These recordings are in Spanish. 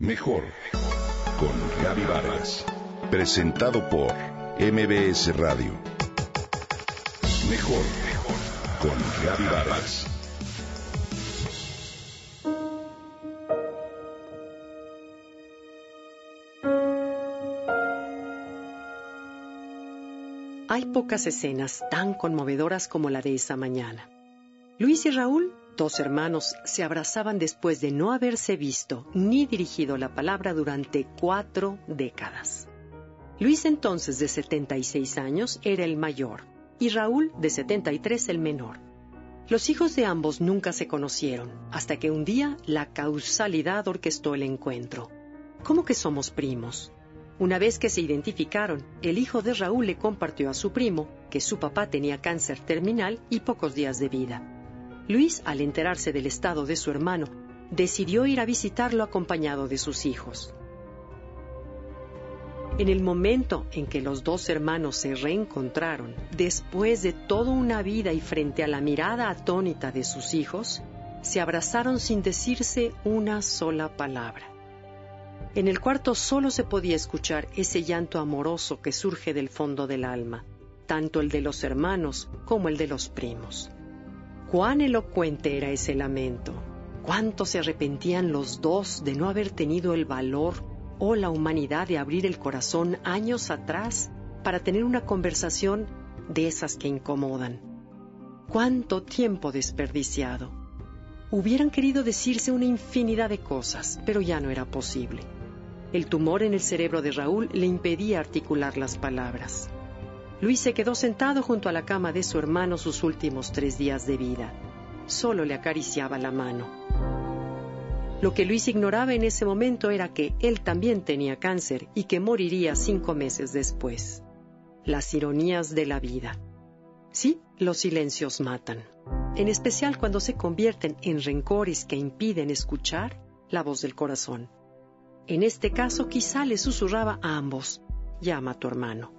Mejor con Gaby Vargas. Presentado por MBS Radio. Mejor con Gaby Vargas. Hay pocas escenas tan conmovedoras como la de esa mañana. Luis y Raúl dos hermanos se abrazaban después de no haberse visto ni dirigido la palabra durante cuatro décadas. Luis entonces de 76 años era el mayor y Raúl de 73 el menor. Los hijos de ambos nunca se conocieron hasta que un día la causalidad orquestó el encuentro. ¿Cómo que somos primos? Una vez que se identificaron, el hijo de Raúl le compartió a su primo que su papá tenía cáncer terminal y pocos días de vida. Luis, al enterarse del estado de su hermano, decidió ir a visitarlo acompañado de sus hijos. En el momento en que los dos hermanos se reencontraron, después de toda una vida y frente a la mirada atónita de sus hijos, se abrazaron sin decirse una sola palabra. En el cuarto solo se podía escuchar ese llanto amoroso que surge del fondo del alma, tanto el de los hermanos como el de los primos. Cuán elocuente era ese lamento. Cuánto se arrepentían los dos de no haber tenido el valor o la humanidad de abrir el corazón años atrás para tener una conversación de esas que incomodan. Cuánto tiempo desperdiciado. Hubieran querido decirse una infinidad de cosas, pero ya no era posible. El tumor en el cerebro de Raúl le impedía articular las palabras. Luis se quedó sentado junto a la cama de su hermano sus últimos tres días de vida. Solo le acariciaba la mano. Lo que Luis ignoraba en ese momento era que él también tenía cáncer y que moriría cinco meses después. Las ironías de la vida. Sí, los silencios matan, en especial cuando se convierten en rencores que impiden escuchar la voz del corazón. En este caso quizá le susurraba a ambos, llama a tu hermano.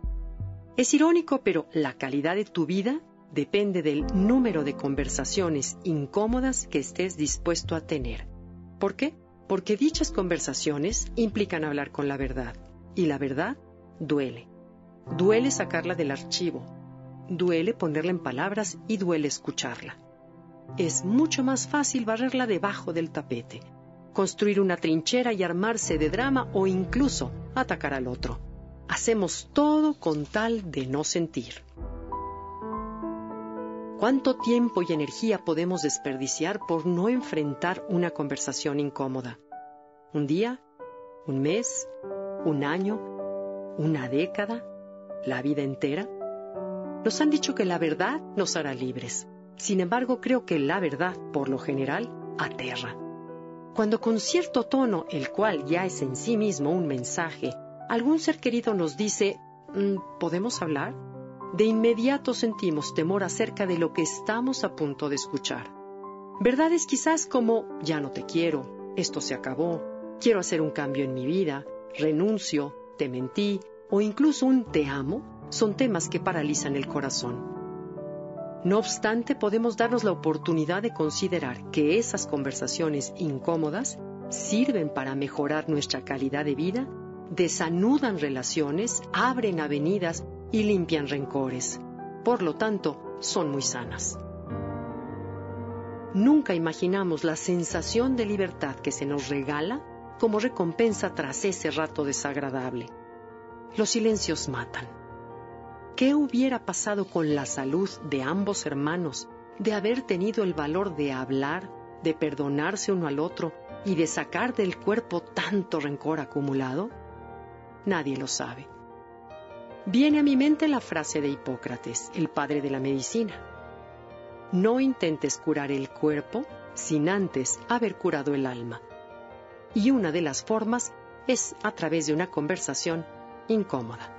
Es irónico, pero la calidad de tu vida depende del número de conversaciones incómodas que estés dispuesto a tener. ¿Por qué? Porque dichas conversaciones implican hablar con la verdad. Y la verdad duele. Duele sacarla del archivo. Duele ponerla en palabras y duele escucharla. Es mucho más fácil barrerla debajo del tapete, construir una trinchera y armarse de drama o incluso atacar al otro. Hacemos todo con tal de no sentir. ¿Cuánto tiempo y energía podemos desperdiciar por no enfrentar una conversación incómoda? ¿Un día? ¿Un mes? ¿Un año? ¿Una década? ¿La vida entera? Nos han dicho que la verdad nos hará libres. Sin embargo, creo que la verdad, por lo general, aterra. Cuando con cierto tono, el cual ya es en sí mismo un mensaje, algún ser querido nos dice, mm, ¿podemos hablar? De inmediato sentimos temor acerca de lo que estamos a punto de escuchar. Verdades quizás como, ya no te quiero, esto se acabó, quiero hacer un cambio en mi vida, renuncio, te mentí, o incluso un te amo, son temas que paralizan el corazón. No obstante, podemos darnos la oportunidad de considerar que esas conversaciones incómodas sirven para mejorar nuestra calidad de vida desanudan relaciones, abren avenidas y limpian rencores. Por lo tanto, son muy sanas. Nunca imaginamos la sensación de libertad que se nos regala como recompensa tras ese rato desagradable. Los silencios matan. ¿Qué hubiera pasado con la salud de ambos hermanos de haber tenido el valor de hablar, de perdonarse uno al otro y de sacar del cuerpo tanto rencor acumulado? Nadie lo sabe. Viene a mi mente la frase de Hipócrates, el padre de la medicina. No intentes curar el cuerpo sin antes haber curado el alma. Y una de las formas es a través de una conversación incómoda.